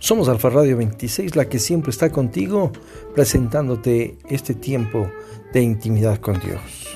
Somos Alfa Radio 26, la que siempre está contigo, presentándote este tiempo de intimidad con Dios.